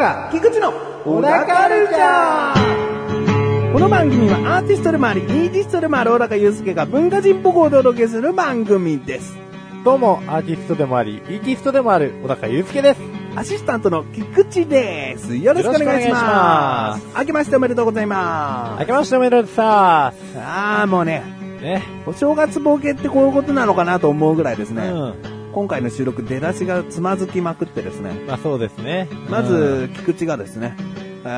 小高菊池の小高ルチャーこの番組はアーティストでもあり、イーティストでもある小高祐介が文化人っぽくお届けする番組です。どうも、アーティストでもあり、イーティストでもある、小高祐介です。アシスタントの菊池です。よろしくお願いしよろしくお願いしま。ます明けましておめでとうございます。明けましておめでとうさああ、もうね、ーね。お正月ボケってこういうことなのかなと思うぐらいですね。うん。今回の収録出だしがつまずきまくってですね。まあそうですね。まず、菊池がですね、え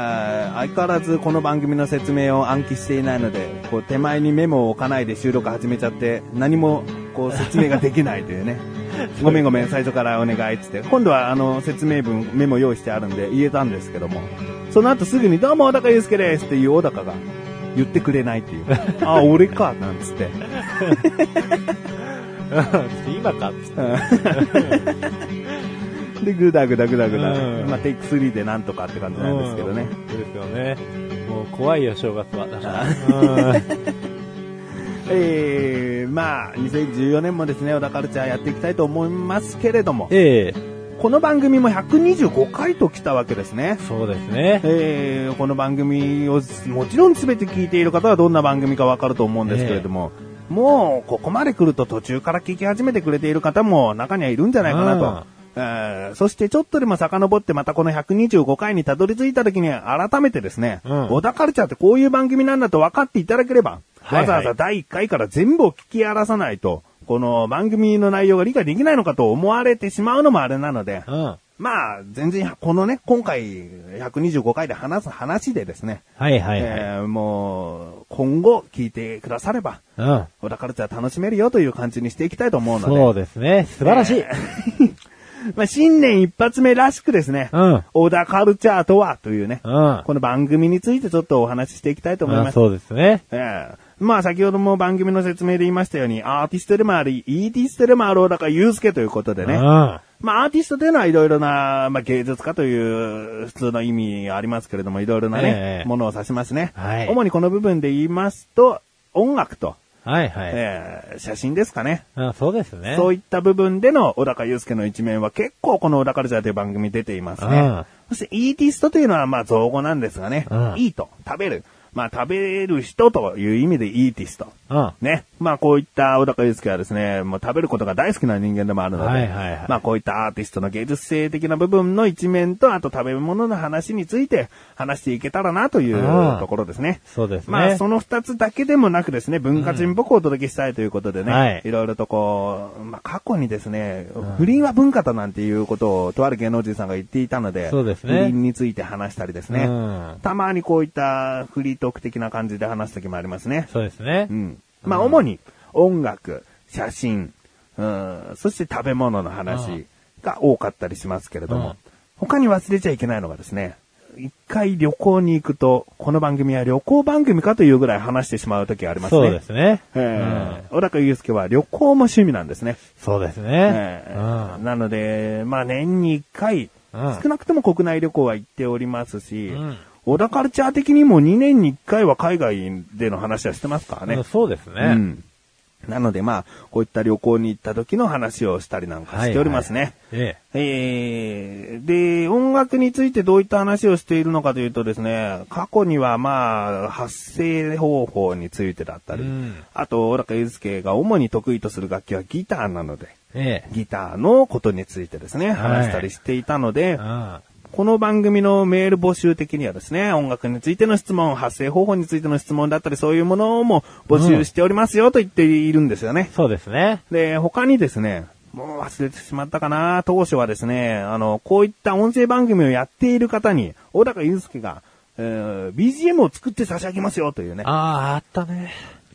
ー相変わらずこの番組の説明を暗記していないので、こう手前にメモを置かないで収録始めちゃって、何もこう説明ができないというね。ごめんごめん、最初からお願いっつって。今度はあの説明文、メモ用意してあるんで言えたんですけども、その後すぐにどうも小高祐介ですっていう小高が言ってくれないっていう。あ、俺か、なんつって。うん。今かっつって。で、ぐだぐだぐだぐだ。うんまあ、テイク3でなんとかって感じなんですけどね。そうですよね。もう怖いよ、正月は。だから。うん えー、まあ、2014年もですね、小田カルチャーやっていきたいと思いますけれども、ええこの番組も125回と来たわけですね。そうですね。えー、この番組をもちろん全て聞いている方はどんな番組かわかると思うんですけれども、もうここまで来ると途中から聞き始めてくれている方も中にはいるんじゃないかなと。えーそしてちょっとでも遡ってまたこの125回にたどり着いた時に改めてですね、うん小田カルチャーってこういう番組なんだと分かっていただければ、はいはいわざわざ第1回から全部を聞き荒らさないと、この番組の内容が理解できないのかと思われてしまうのもあれなので、うん。まあ、全然、このね、今回、125回で話す話でですね、はいはいはい。えーもう、今後聞いてくだされば、うん。小田カルチャー楽しめるよという感じにしていきたいと思うので、そうですね。素晴らしい。まあ、新年一発目らしくですね、うん。小田カルチャーとはというね、うん。この番組についてちょっとお話ししていきたいと思います。あそうですね。ええまあ先ほども番組の説明で言いましたように、アーティストでもあり、イーティストでもある小高祐介ということでね。うん。まあアーティストというのはいろいろな、まあ芸術家という普通の意味ありますけれども、いろいろなね、ええものを指しますね。はい主にこの部分で言いますと、音楽と、はいはい。ええ写真ですかね。あそうですね。そういった部分での小高祐介の一面は結構この小高ルチャーという番組に出ていますね。うんそしてイーティストというのはまあ造語なんですがね、うんいいと、食べる。まあ食べる人という意味でイーティスト。うん。ね。まあこういった小高祐介はですね、もう食べることが大好きな人間でもあるので、はいはいはいまあこういったアーティストの芸術性的な部分の一面と、あと食べ物の話について話していけたらなといううんところですね。そうですね。まあその二つだけでもなくですね、文化人っぽくお届けしたいということでね、はいいろいろとこう、まあ過去にですね、不倫は文化だなんていうことをとある芸能人さんが言っていたので、そうですね不倫について話したりですね、うんたまにこういったフリートーク的な感じで話す時もありますね。そうですねう。ん。まあ、主に音楽、写真、うん、そして食べ物の話が多かったりしますけれども、うん他に忘れちゃいけないのがですね、一回旅行に行くと、この番組は旅行番組かというぐらい話してしまう時ありますね。そうですね。えー小高祐介は旅行も趣味なんですね。そうですえね。ーなので、まあ年に一回、うん少なくとも国内旅行は行っておりますし、うん小田カルチャー的にも2年に1回は海外での話はしてますからね。うんそうですね。うん。なのでまあ、こういった旅行に行った時の話をしたりなんかしておりますね。ええー、で、音楽についてどういった話をしているのかというとですね、過去にはまあ、発声方法についてだったり、うんあと、小高祐介が主に得意とする楽器はギターなので、え。えギターのことについてですね、はい話したりしていたので、え。うん。この番組のメール募集的にはですね、音楽についての質問、発声方法についての質問だったり、そういうものも募集しておりますよと言っているんですよね。そうですね。で、他にですね、もう忘れてしまったかな当初はですね、あの、こういった音声番組をやっている方に、小高祐介が、えー BGM を作って差し上げますよというね。ああ、あったね。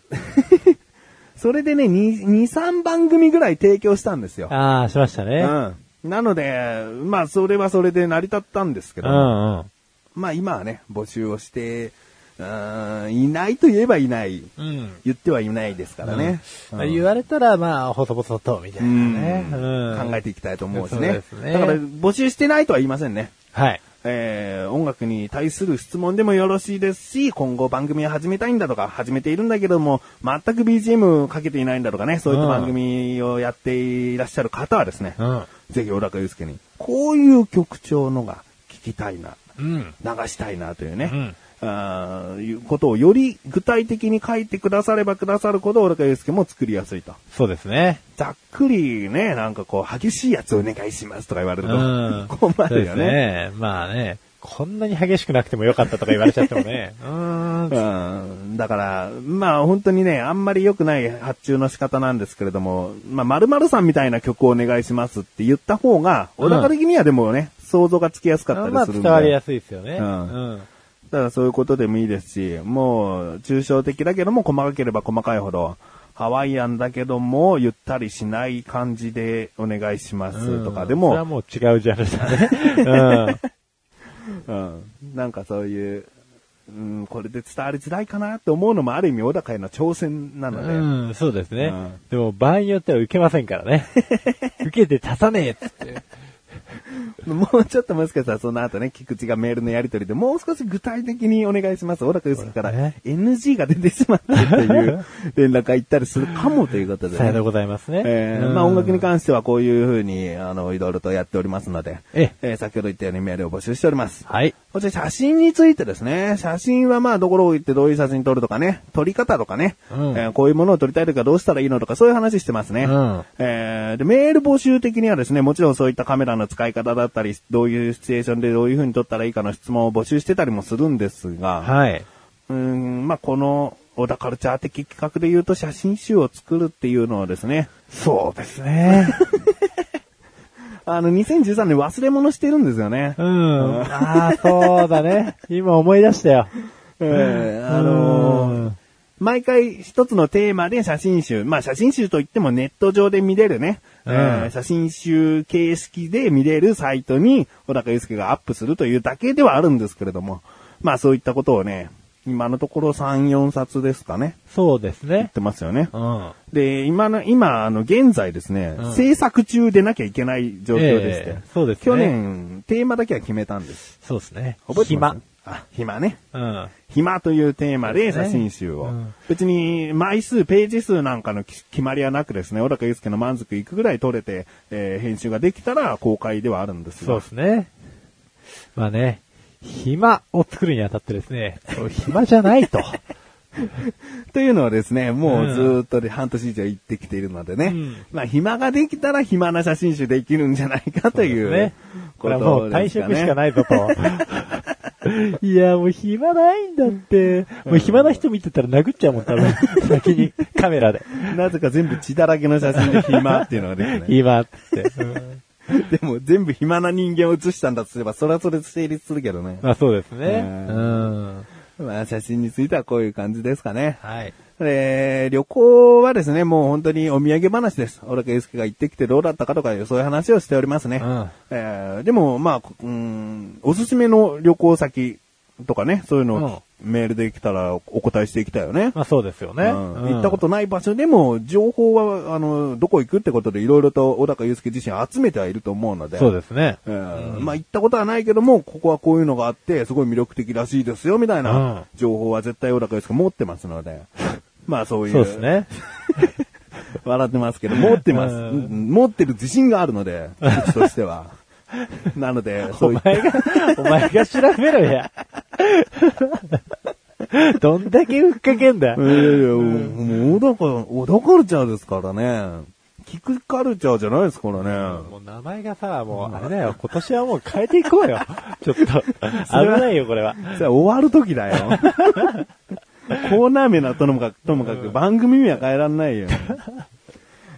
それでね、2、2 3番組ぐらい提供したんですよ。ああ、しましたね。うん。なので、まあ、それはそれで成り立ったんですけど、うんうん。まあ今はね、募集をして、うーんいないと言えばいない。うん。言ってはいないですからね。まあ言われたら、まあ、細々と、みたいなね。うんうん考えていきたいと思うしねですねだから募集してないとは言いませんね。はい。ええー、音楽に対する質問でもよろしいですし、今後番組を始めたいんだとか、始めているんだけども、全く BGM かけていないんだとかね、そういった番組をやっていらっしゃる方はですね、うん。ぜひ小高祐介に、こういう曲調のが聞きたいな、うん。流したいなというね、うん。あーいうことをより具体的に書いてくださればくださるほど、小高祐介も作りやすいと。そうですね。ざっくりね、なんかこう、激しいやつお願いしますとか言われると、うん。困るよね。ね。まあね、こんなに激しくなくてもよかったとか言われちゃってもね。うーん。うん。だから、まあ本当にね、あんまり良くない発注の仕方なんですけれども、まあ〇〇さんみたいな曲をお願いしますって言った方が、うん小高的にはでもね、想像がつきやすかったりまあするんで。伝わりやすいですよね。うんうん。だからそういうことでもいいですし、もう、抽象的だけども細かければ細かいほど、ハワイアンだけども、ゆったりしない感じでお願いしますとかでも、それはもう違うジャンルだね。うん。なんかそういう、うん、これで伝わりづらいかなって思うのもある意味小高への挑戦なうので、ん。うん、そうですね。うんでも場合によっては受けませんからね。受けて足さねえっつって。もうちょっともしかしたらその後ね、菊池がメールのやり取りでもう少し具体的にお願いします。小高祐介から NG が出てしまったっていう連絡が行ったりするかもということで、ね。さようでございますね。えーうんまあ音楽に関してはこういうふうに、あの、いろいろとやっておりますので、ええー先ほど言ったようにメールを募集しております。はい。そして写真についてですね。写真はまあどころを行ってどういう写真撮るとかね。撮り方とかね。うんえーこういうものを撮りたいとかどうしたらいいのとかそういう話してますね。うんえーで、メール募集的にはですね、もちろんそういったカメラの使い方だったり、どういうシチュエーションでどういう風に撮ったらいいかの質問を募集してたりもするんですが、はい。うーん、まあこの、小田カルチャー的企画で言うと写真集を作るっていうのはですね、そうですね。あの、2013年忘れ物してるんですよね。うん。ああ、そうだね。今思い出したよ。え ーあのーうん毎回一つのテーマで写真集、まあ写真集といってもネット上で見れるね、うんえー写真集形式で見れるサイトに小高祐介がアップするというだけではあるんですけれども、まあそういったことをね、今のところ3、4冊ですかね、そうです言っね。てますよね。うん。で、今の、今、あの、現在ですね、うん制作中でなきゃいけない状況でして、ええそうですね去年、テーマだけは決めたんです。そうですね。覚えてます？暇。あ、暇ね。うん。暇というテーマで写真集を。うん別に枚数、ページ数なんかのき決まりはなくですね、小高祐介の満足いくぐらい撮れて、えー編集ができたら公開ではあるんですが。そうですね。まあね、暇を作るにあたってですね、暇じゃないと。というのはですね、もううんずーっとで半年以上行ってきているのでね、うんまあ暇ができたら暇な写真集できるんじゃないかというね。ここれはもう退。職しかないぞと。いや、もう暇ないんだって。もう暇な人見てたら殴っちゃうもん、多分。先にカメラで。なぜか全部血だらけの写真で暇っていうのができてね。暇って。う んでも全部暇な人間を写したんだとすれば、それはそれで成立するけどね。まあそうですね。ううん。まあ写真についてはこういう感じですかね。はい。で、旅行はですね、もう本当にお土産話です。小高祐介が行ってきてどうだったかとかそういう話をしておりますね。うんえーでも、まあ、うん、おすすめの旅行先とかね、そういうのをメールで来たらお答えしていきたいよね。まあそうですよね。うん行ったことない場所でも、情報は、あの、どこ行くってことでいろいろと小高祐介自身集めてはいると思うので。そうですね。えーまあ行ったことはないけども、ここはこういうのがあって、すごい魅力的らしいですよ、みたいうんな情報は絶対小高祐介持ってますので。まあそういう。そうですね。笑ってますけど、持ってます。うんうん持ってる自信があるので、うちとしては。なので、お前が、お前が調べろや。どんだけふっかけんだいやいやもう、小高、小高カルチャーですからね。聞くカルチャーじゃないですからね。もう名前がさ、もうあれだよ、今年はもう変えていこうよ。ちょっと、危ないよ、これは。じゃあ終わる時だよ。コーナー名なともかく、ともかく番組名は変えらんないよ。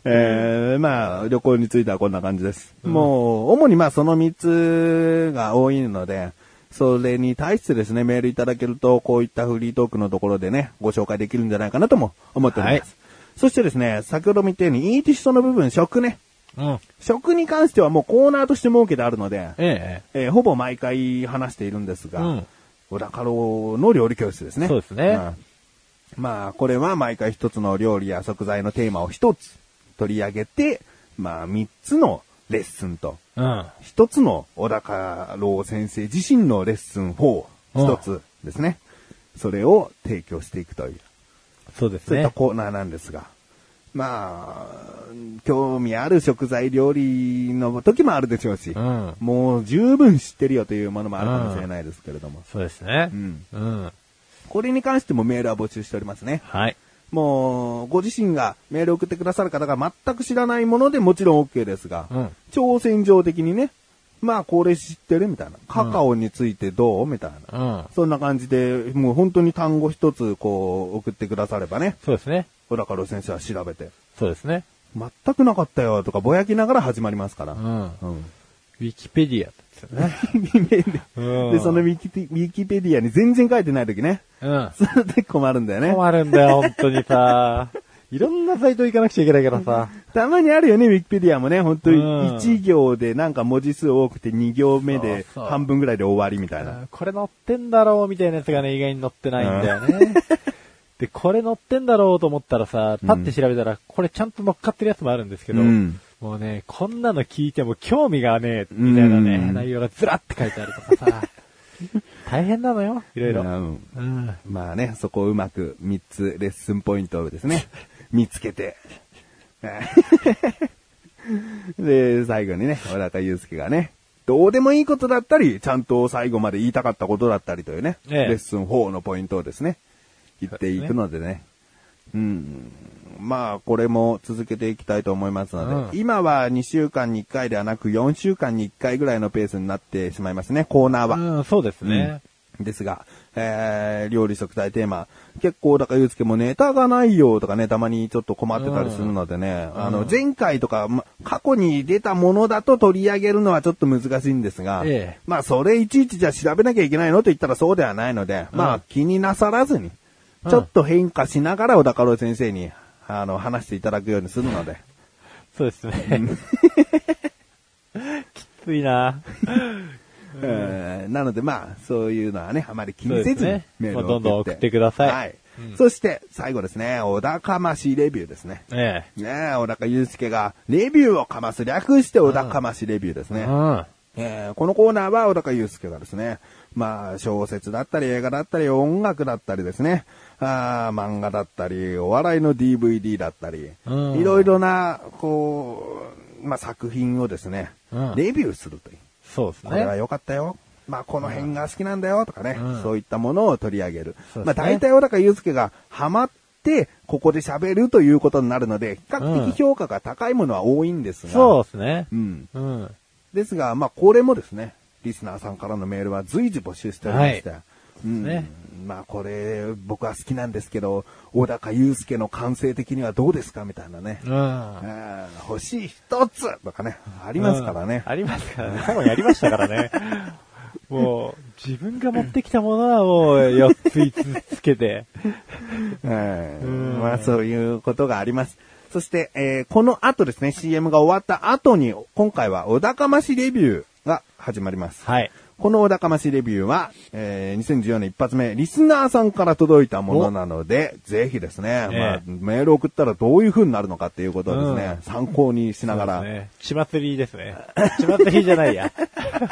えー、まあ、旅行についてはこんな感じです。もう、主にまあその3つが多いので、それに対してですね、メールいただけると、こういったフリートークのところでね、ご紹介できるんじゃないかなとも思っております。はいそしてですね、先ほども言ったように、イーティストの部分、食ね。うん。食に関してはもうコーナーとして設けてあるので、ええーほぼ毎回話しているんですが、うん小高郎の料理教室ですね。そうですねんまあ、これは毎回一つの料理や食材のテーマを一つ取り上げて、まあ、三つのレッスンと、うん。一つの小高郎先生自身のレッスン4、一つですね。それを提供していくという、そうですね。そういったコーナーなんですが。まあ、興味ある食材料理の時もあるでしょうし、うん。もう十分知ってるよというものもあるかもしれないですけれども。そうですねう。ん。うん。これに関してもメールは募集しておりますね。はい。もう、ご自身がメールを送ってくださる方が全く知らないものでもちろん OK ですが、うん。挑戦状的にね、まあこれ知ってるみたいな。カカオについてどうみたいな。うん。そんな感じで、もう本当に単語一つこう送ってくださればね、そうですね。小高郎先生は調べて、そうですね。全くなかったよとかぼやきながら始まりますから。うん。うん。ウィキペディアですよね。う んで、そのウィキペウィキペディアに全然書いてない時ね、うん。それで困るんだよね。困るんだよ、本当にさ。いろんなサイト行かなくちゃいけないからさ。たまにあるよね、ウィキペディアもね、本当にうん1行でなんか文字数多くて2行目でそうそう半分ぐらいで終わりみたいな。これ載ってんだろうみたいなやつがね、意外に載ってないんだよね。で、これ載ってんだろうと思ったらさ、パッて調べたら、これちゃんと乗っかってるやつもあるんですけど、うんもうね、こんなの聞いても興味がね、みたいなね、うん内容がずらって書いてあるとかさ、大変なのよ、いろいろ。うんうん。まあね、そこをうまく3つレッスンポイントをですね、見つけて。で、最後にね、小高祐介がね、どうでもいいことだったり、ちゃんと最後まで言いたかったことだったりというね、ええレッスン4のポイントをですね、言っていくのでね。うん。まあ、これも続けていきたいと思いますので、うん。今は2週間に1回ではなく4週間に1回ぐらいのペースになってしまいますね、コーナーは。うん、そうですね。ですが、えー、料理食材テーマ、結構、だからゆうすけもネタがないよとかね、たまにちょっと困ってたりするのでね、うん。あの、前回とか、ま過去に出たものだと取り上げるのはちょっと難しいんですが、ええ。まあ、それいちいちじゃあ調べなきゃいけないのと言ったらそうではないので、まあ、気になさらずに、うんちょっと変化しながら小高郎先生に、あの、話していただくようにするので、そうですね。きついな。えーなのでまあ、そういうのはね、あまり気にせずにメールをまあどんどん送ってくださいはい。うんそして、最後ですね、小高かましレビューですね。えねえ、小高祐介がレビューをかます、略して小高かましレビューですえ。ね。うん。えーこのコーナーは小高祐介がですね、まあ、小説だったり映画だったり音楽だったりですね、あー漫画だったり、お笑いの DVD だったり、うんいろいろな、こう、まあ、作品をですね、うんレビューするという。そうですね。これは良かったよ。まあ、この辺が好きなんだよとかね、うんそういったものを取り上げる。まあ、大体小高祐介がハマって、ここで喋るということになるので、比較的評価が高いものは多いんですが、そうですね。うん。うん。ですが、まあ、これもですね、リスナーさんからのメールは随時募集しておりまして、うんねまあ、これ、僕は好きなんですけど、小高祐介の感性的にはどうですかみたいなね。うん。欲しい一つとかね、ありますからねうん。ありますからね。過去にやりましたからね。もう、自分が持ってきたものはもう4つ5つつけて。え ーうんまあそういうことがあります。そして、えーこの後ですね、CM が終わった後に、今回は小高ましレビューが始まります。はい。この小高ましレビューは、えー2014年一発目、リスナーさんから届いたものなので、ぜひですね、ええまあ、メールを送ったらどういう風になるのかっていうことをですね、参考にしながら、そうですね。血祭りですね。血祭りじゃないや。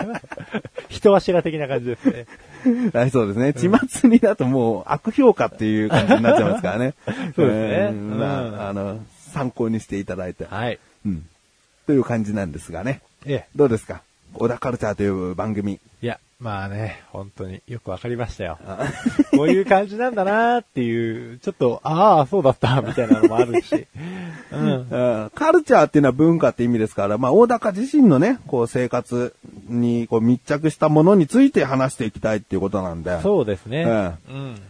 人柱的な感じですね。はい、そうですね。血祭りだともう悪評価っていう感じになっちゃいますからね。そうですねえーまうんあ、あの、参考にしていただいて、はい。うん。という感じなんですがね。ええ。どうですか？小田カルチャーという番組。いや、まあね、本当によくわかりましたよ。こういう感じなんだなーっていう、ちょっと、ああ、そうだった、みたいなのもあるし。うん。うんカルチャーっていうのは文化って意味ですから、まあ、大高自身のね、こう、生活にこう密着したものについて話していきたいっていうことなんで。そうですね。えうん。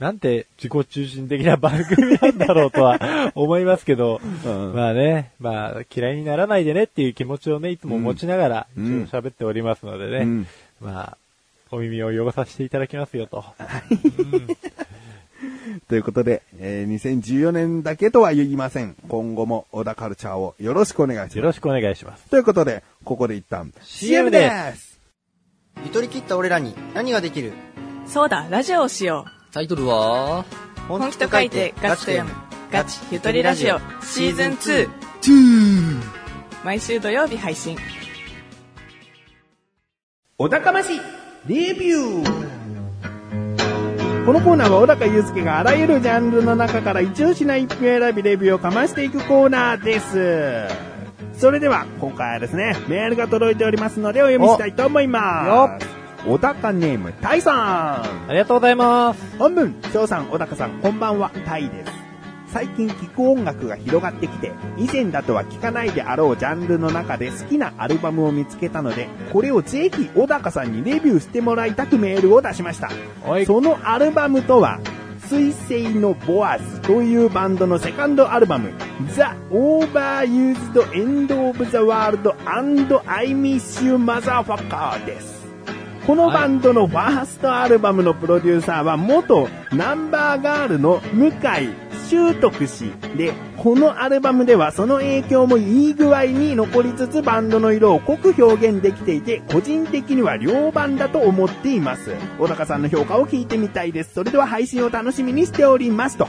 なんて自己中心的な番組なんだろうとは思いますけど、うんまあね、まあ嫌いにならないでねっていう気持ちをね、いつも持ちながら喋っておりますのでね、うんまあ、お耳を汚させていただきますよと。ということで、えー2014年だけとは言いません。今後も小田カルチャーをよろしくお願いします。よろしくお願いします。ということで、ここで一旦 CM ですゆとり切った俺らに何ができる？そうだ、ラジオをしよタイトルは？う。本気と書いてガチと読む。ガチゆとりラジオシーズン2。毎週土曜日配信。お高ましレビューこのコーナーは小高祐介があらゆるジャンルの中から一押しな一品選びレビューをかましていくコーナーです。それでは、今回はですね、メールが届いておりますのでお読みしたいと思います。小高ネーム、タイさん。ありがとうございます。本文、翔さん、小高さん、こんばんは、タイです。最近聴く音楽が広がってきて、以前だとは聴かないであろうジャンルの中で好きなアルバムを見つけたので、これをぜひ小高さんにレビューしてもらいたくメールを出しました。はい。そのアルバムとは、水星のボアズというバンドのセカンドアルバム、The Overused End of the World and I Miss You Motherfucker です。このバンドのファーストアルバムのプロデューサーは元ナンバーガールの向井修徳氏で、このアルバムではその影響もいい具合に残りつつバンドの色を濃く表現できていて、個人的には良版だと思っています。小高さんの評価を聞いてみたいです。それでは配信を楽しみにしております。と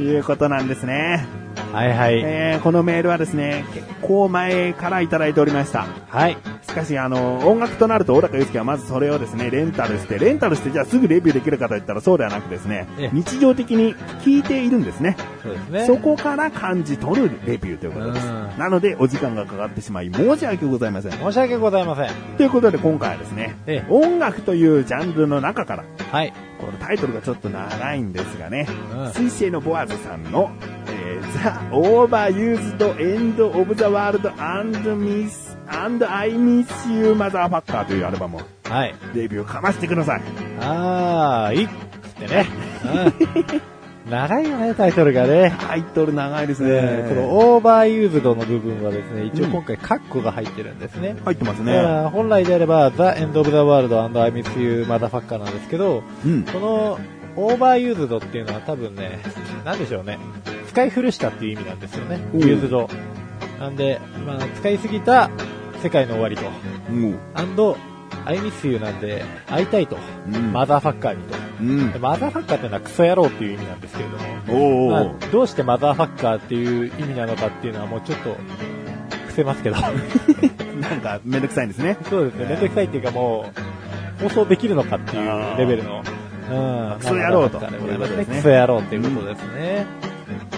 いうことなんですね。はいはい。えー、このメールはですね、結構前からいただいておりました。はい。しかし、あの、音楽となると、小高祐介はまずそれをですね、レンタルして、レンタルしてじゃあすぐレビューできるかといったらそうではなくですねええ、日常的に聞いているんですね。そうですね。そこから感じ取るレビューということです。うんなので、お時間がかかってしまい、申し訳ございません。申し訳ございません。ということで、今回はですね、ええ音楽というジャンルの中から、はい。このタイトルがちょっと長いんですがね、うん水星のボアズさんの、えー、The Overused End of the World and Miss and I Miss You Motherfucker というアルバムをはい。レビューかましてください。あー、いいっつってね。うん。長いよね、タイトルがね。タイトル長いですね。ねこの Overused の部分はですね、一応今回カッコが入ってるんですね。入ってますだかね。ら本来であれば、The End of the World and I Miss You Motherfucker なんですけど、うん。このOverused っていうのは多分ね、なんでしょうね。使い古したっていう意味なんですよね。うん used。なんで、まあ、使いすぎた世界の終わりと。もう。and I miss you なんで、会いたいと。うんマザーファッカーにと。うんで。マザーファッカーっていうのはクソ野郎っていう意味なんですけれども。まあ、どうしてマザーファッカーっていう意味なのかっていうのはもうちょっと、伏せますけど。なんか、めんどくさいんですね。そうですね、めんどくさいっていうかもう、放送できるのかっていうレベルの、うん、クソ野郎とね。クソ野郎っていうことですね。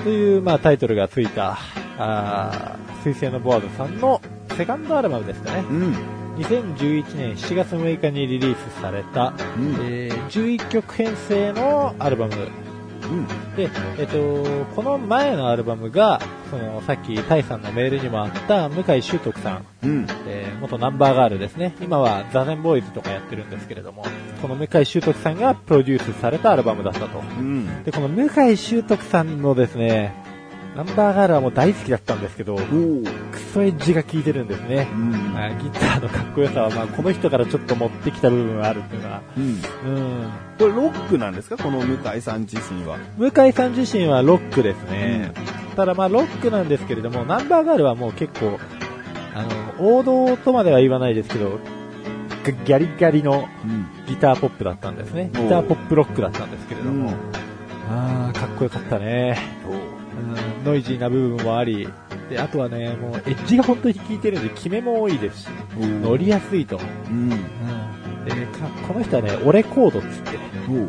という、まあ、タイトルがついた、あー水星のボアーズさんのセカンドアルバムですかね。うん。2011年7月6日にリリースされた、うんえー11曲編成のアルバムうん。で、えっと、この前のアルバムが、その、さっきタイさんのメールにもあった向井修徳さん、うん。えー元ナンバーガールですね。今はザゼンボーイズとかやってるんですけれども、この向井修徳さんがプロデュースされたアルバムだったと。うん。で、この向井修徳さんのですね、ナンバーガールはもう大好きだったんですけど。クソエッジが効いてるんですねう。ん。あギターのかっこよさは、まあ、この人からちょっと持ってきた部分があるっていうのは、うん。うん。これロックなんですか？この向井さん自身は。向井さん自身はロックですね。ただまあ、ロックなんですけれども、ナンバーガールはもう結構、あの、王道とまでは言わないですけど、ギャリギャリのうん。ギターポップだったんですね。ギターポップロックだったんですけれども、あー、かっこよかったね。うん、ノイジーな部分もあり、で、あとはね、もうエッジが本当に効いてるんで、キメも多いですし、乗りやすいと。うん。でかこの人はね、俺コードっつって。うん、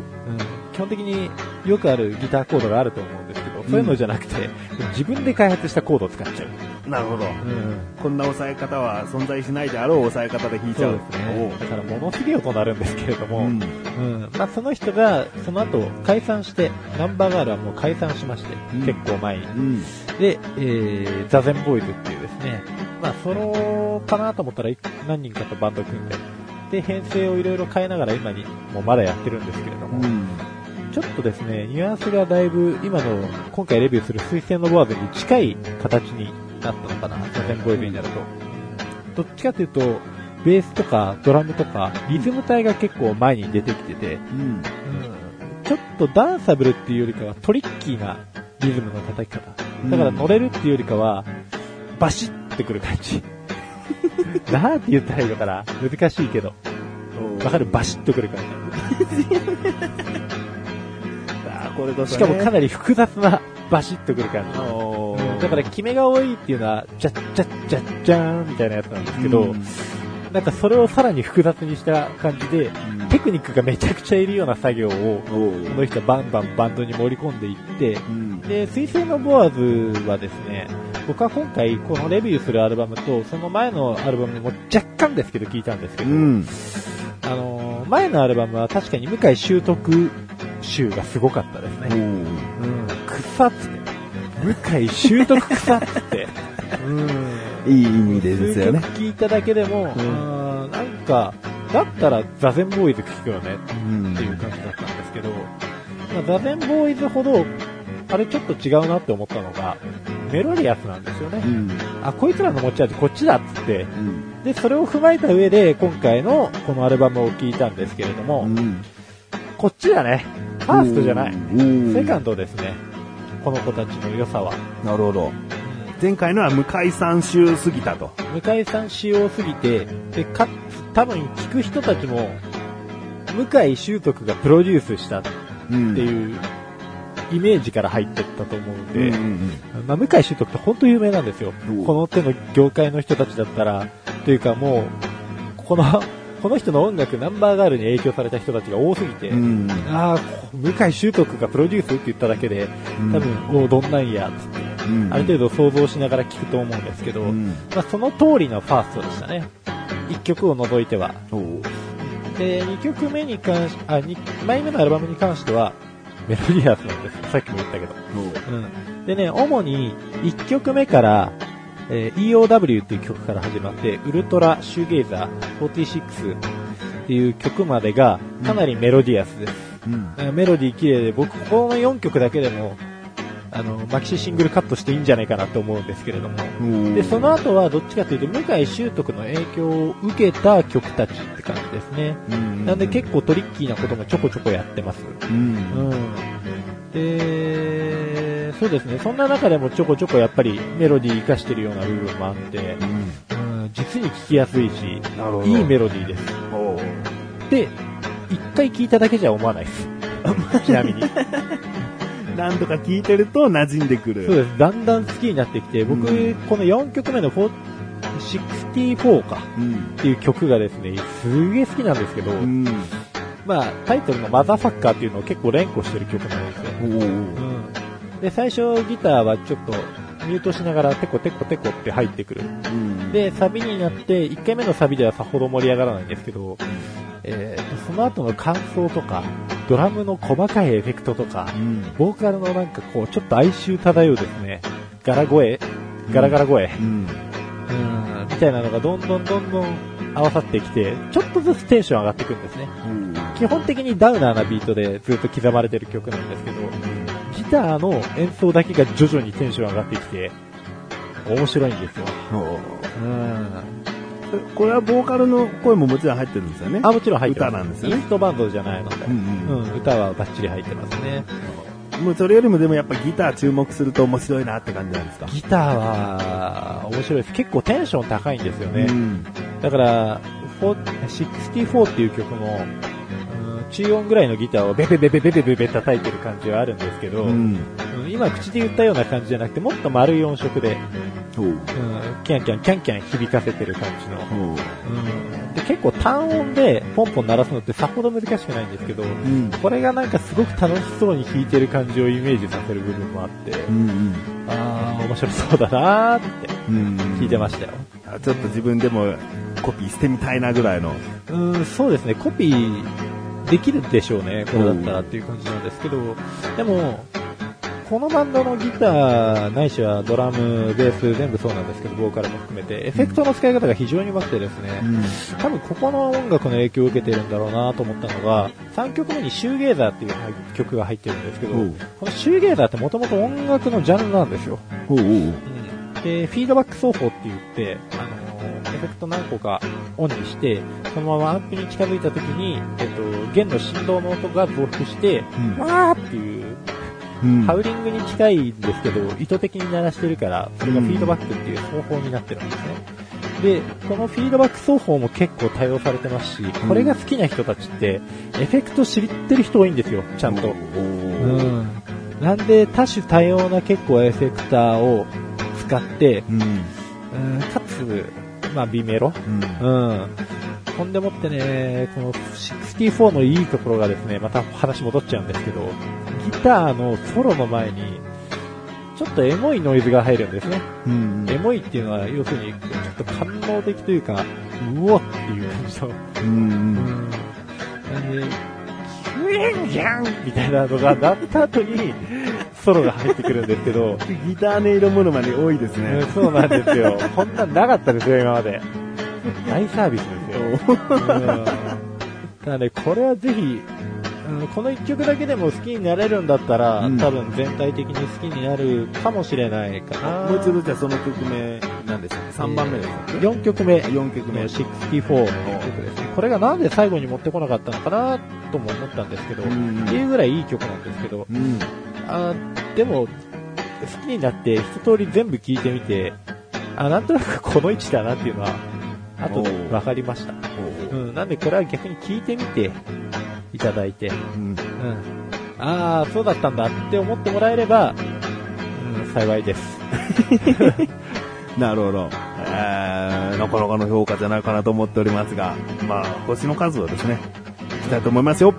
基本的によくあるギターコードがあると思うんですけど、そういうのじゃなくて、自分で開発したコードを使っちゃう。なるほど。うん、こんな押さえ方は存在しないであろう押さえ方で弾いちゃう。そうですね。だからものすげえ音鳴るんですけれども、うん。うんまあ、その人がその後解散して、ナンバーガールはもう解散しまして、うん結構前に。うん。で、えー、ザゼンボーイズっていうですね、まあ、ソロかなと思ったらい何人かとバンド組んで、で、編成をいろいろ変えながら今にもまだやってるんですけれども、うん。ちょっとですね、ニュアンスがだいぶ今の今回レビューする水星のボアーズに近い形になったのかな、ザゼンボーイズになると。どっちかというと、ベースとかドラムとかリズム体が結構前に出てきてて、うん。ちょっとダンサブルっていうよりかはトリッキーなリズムの叩き方。だから乗れるっていうよりかは、バシッてくる感じ。なんて言ったらいいのかな難しいけど。わかる？バシッとくる感 あーこれこそじ。ねしかもかなり複雑なバシッとくる感じ。だから、決めが多いっていうのは、じゃっじゃっじゃっじゃーんみたいなやつなんですけど、うんなんかそれをさらに複雑にした感じで、うんテクニックがめちゃくちゃいるような作業を、おこの人はバンバンバンドに盛り込んでいって、うん。で、水星のボアーズはですね、僕は今回このレビューするアルバムと、その前のアルバムも若干ですけど聞いたんですけど、うん。あのー前のアルバムは確かに向井修徳集がすごかったですね。うん。向井修徳草って。うん。いい意味でですよね聞いただけでも、うんなんか、だったらザゼンボーイズ聴くよねうんっていう感じだったんですけど、まあ、ザゼンボーイズほど、あれちょっと違うなって思ったのが、メロディアスなんですよね。うん。あ、こいつらの持ち味こっちだっつって、うん。で、それを踏まえた上で、今回のこのアルバムを聴いたんですけれども、うん。こっちだね。ファーストじゃない。いセカンドですね。この子たちの良さは。なるほど。前回のは向井さん集すぎたと。向井さん仕様すぎて、で、かつ、多分聞く人たちも、向井修徳がプロデュースしたってうんいうイメージから入ってったと思うんで、うんうんまあ、向井修徳って本当有名なんですよお。この手の業界の人たちだったら、というかもう、この、この人の音楽ナンバーガールに影響された人たちが多すぎて、うん。ああ、向井修徳がプロデュースって言っただけで、多分、おどんなんや、つって、うんある程度想像しながら聞くと思うんですけど、うんまあ、その通りのファーストでしたね。1曲を除いては。で、2曲目に関し、あ、2枚目のアルバムに関しては、メロディアスなんです。さっきも言ったけど。うん。でね、主に1曲目から、えー EOW っていう曲から始まって、ウルトラシューゲイザー46っていう曲までがかなりメロディアスです。うん。えーメロディー綺麗で、僕この4曲だけでも、あの、マキシシングルカットしていいんじゃないかなと思うんですけれども。うんで、その後はどっちかというと、向井修徳の影響を受けた曲たちって感じですね。うんなんで結構トリッキーなこともちょこちょこやってます。うん。うん。で、そうですね。そんな中でもちょこちょこやっぱりメロディー活かしてるような部分もあって、うん、実に聴きやすいし。いいメロディーです。で、一回聴いただけじゃ思わないです。ちなみに。何度か聞いてると馴染んでくる。そうです。だんだん好きになってきて、僕、うんこの4曲目の4 64かうん。っていう曲がですね、すげえ好きなんですけど、うん。まあ、タイトルのマザーファッカーっていうのを結構連呼してる曲なんですよ。で、最初ギターはちょっとミュートしながらテコテコテコって入ってくる。うん。で、サビになって、1回目のサビではさほど盛り上がらないんですけど、えーと、その後の感想とか、ドラムの細かいエフェクトとかう、ん。ボーカルのなんかこう、ちょっと哀愁漂うですね、ガラ声ガラガラ声、うん。うん、みたいなのがどんどんどんどん合わさってきて、ちょっとずつテンション上がっていくんですね。基本的にダウナーなビートでずっと刻まれてる曲なんですけど、ギターの演奏だけが徐々にテンション上がってきて、面白いんですよ。うん。これはボーカルの声ももちろん入ってるんですよね。あ、もちろん入ってます。歌なんですよねインストバンドじゃないので。うんうんうん、歌はバッチリ入ってますね。もうそれよりもでもやっぱギター注目すると面白いなって感じなんですか？ギターは、面白いです。結構テンション高いんですよね。うん。だから、4 64っていう曲も、うん中音ぐらいのギターをベベベベベベベベ叩いてる感じはあるんですけど、うん。今口で言ったような感じじゃなくて、もっと丸い音色で、うんキャンキャンキャンキャン響かせてる感じの。うんで結構単音でポンポン鳴らすのってさほど難しくないんですけど、うん。これがなんかすごく楽しそうに弾いてる感じをイメージさせる部分もあって、うんあ、面白そうだなーってうん。うん。聞いてましたよ。あちょっと自分でもコピーしてみたいなぐらいの。うん、そうですね、コピーできるでしょうね、これだったらっていう感じなんですけど、でも、このバンドのギター、ないしはドラム、ベース、全部そうなんですけど、ボーカルも含めて、エフェクトの使い方が非常に上手くてですね、多分ここの音楽の影響を受けてるんだろうなと思ったのが、3曲目にシューゲーザーっていう曲が入ってるんですけど、このシューゲーザーってもともと音楽のジャンルなんですよ。おうおう。うん。で、フィードバック奏法って言って、あのーエフェクト何個かオンにして、そのままアンプに近づいた時に、えっと、弦の振動の音が増幅して、うんわーっていう、うんハウリングに近いんですけど、意図的に鳴らしてるから、それがフィードバックっていう奏法になってるんですね。で、このフィードバック奏法も結構多用されてますし、これが好きな人たちって、エフェクト知ってる人多いんですよ、ちゃんと。おううん。なんで多種多様な結構エフェクターを使って、うん。うんかつ、まあ、B メロうん。うん。ほんでもってね、この64のいいところがですね、また話戻っちゃうんですけど、ギターのソロの前に、ちょっとエモいノイズが入るんですね。うん。エモいっていうのは、要するに、ちょっと感動的というか、うおっていう感じの、うん。うん。なんで、キュエンギャンみたいなのが鳴った後に、ソロが入ってくるんですけど、ギター音色ものまね多いですうんね。そうなんですよ。こんなんなかったですよ、今まで。大サービスですよ。うんただね、これはぜひ、うんこの一曲だけでも好きになれるんだったら、うん多分全体的に好きになるかもしれないかな。もう一度じゃあその曲名、何でしたっけ ?3 番目でしたっけ4曲目。4曲目。64の曲ですね。これがなんで最後に持ってこなかったのかなとも思ったんですけど、うんっていうぐらいいい曲なんですけど、うん。あーでも、好きになって一通り全部聴いてみて、あ、なんとなくこの位置だなっていうのは、後で分かりました。うん、なんでこれは逆に聞いてみていただいて、うん。うん、ああ、そうだったんだって思ってもらえれば、うん、幸いです。なるほど。えー、なかなかの評価じゃないかなと思っておりますが、まあ、星の数をですね、いきたいと思いますよ。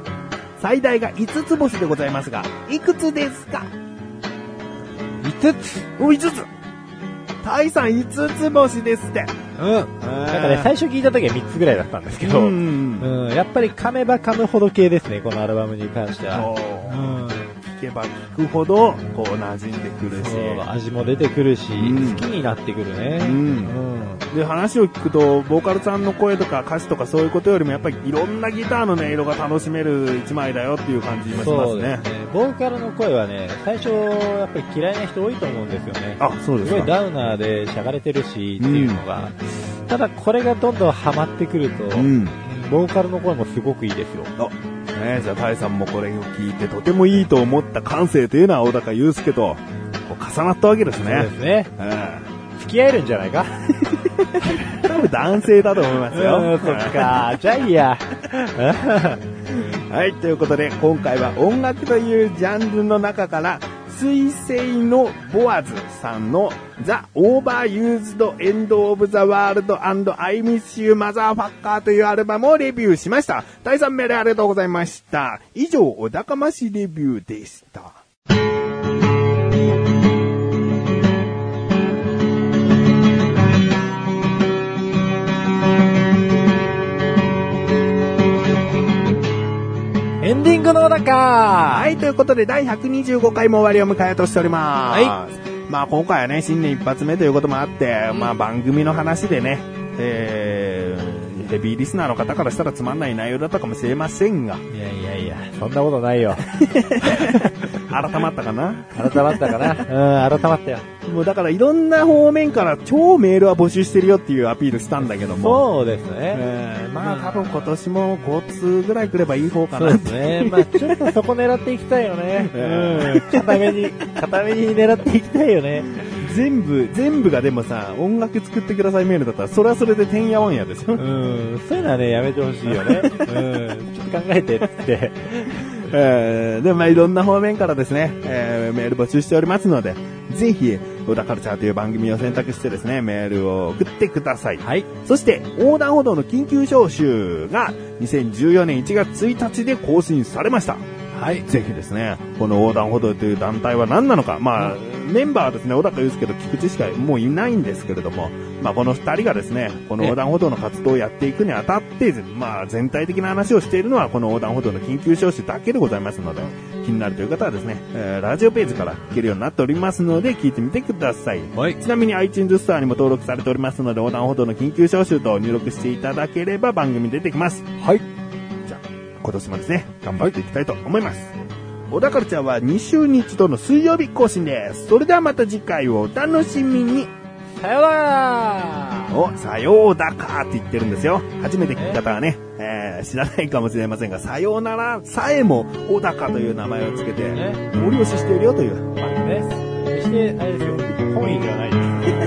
最大が5つ星でございますが、いくつですか？5つお、5つタイさん5つ星ですって。うん。なんかね、最初聞いた時は3つぐらいだったんですけど、ううん、ん。やっぱり噛めば噛むほど系ですね、このアルバムに関しては。うん。聞けば聞くほど、こう、馴染んでくるし。味も出てくるし、うん好きになってくるね。うんうんで、話を聞くと、ボーカルさんの声とか歌詞とかそういうことよりも、やっぱりいろんなギターの音色が楽しめる一枚だよっていう感じもしますねそうです。ね。ボーカルの声はね、最初、やっぱり嫌いな人多いと思うんですよね。あ、そうですすか。ごいダウナーでしゃがれてるしっていうのが、ただこれがどんどんハマってくると、うん。ボーカルの声もすごくいいですよ。ねじゃあ、タイさんもこれを聞いて、とてもいいと思った感性というのは、小高祐介と、こう重なったわけですそうでね。すね。うん付き合えるんじゃないか？多分男性だと思いますよ。うんそっか。じゃあいいや。はい、ということで、今回は音楽というジャンルの中から、水星のボアズさんの The Overused End of the World and I Miss You Motherfucker というアルバムをレビューしました。第3名でありがとうございました。以上、お高ましレビューでした。エンディングの中はい、ということで第125回も終わりを迎えようとしております。まあ今回はね、新年一発目ということもあって、まあ番組の話でね、えー、ヘビーリスナーの方からしたらつまんない内容だったかもしれませんが、いやいやいや、そんなことないよ。改まったかな？改まったかな？うん、改まったよ。もうだからいろんな方面から超メールは募集してるよっていうアピールしたんだけども、そうですね。えーまあ多分今年も5通ぐらい来ればいい方かそうなですね。まあちょっとそこ狙っていきたいよね。えうん。固めに、固めに狙っていきたいよね。全部、全部がでもさ、音楽作ってくださいメールだったら、それはそれでてんやわんやですよう。ん。そういうのはね、やめてほしいよね。うん。ちょっと考えてって。えーで、まあいろんな方面からですね、えーメール募集しておりますので、ぜひ、小田カルチャーという番組を選択してですね、メールを送ってください。はい。そして、横断歩道の緊急招集が2014年1月1日で更新されました。はい。ぜひですね、この横断歩道という団体は何なのか、まあ、メンバーはですね、小高祐介と菊池しかもういないんですけれども、まあ、この二人がですね、この横断歩道の活動をやっていくにあたって、まあ、全体的な話をしているのは、この横断歩道の緊急招集だけでございますので、気になるという方はですね、えーラジオページから聞けるようになっておりますので、聞いてみてください。はい。ちなみに iTunes ストアにも登録されておりますので、横断歩道の緊急招集と入力していただければ番組出てきます。はい。今年もですね、頑張っていきたいと思います。小田カルチャーは2週に1度の水曜日更新です。それではまた次回をお楽しみに。さよならお、さようだかって言ってるんですよ。初めて聞く方はね、えー知らないかもしれませんが、さようならさえも小高という名前をつけて、ねご了承しているよという。まあね。決して、あれですよ。本意ではないです。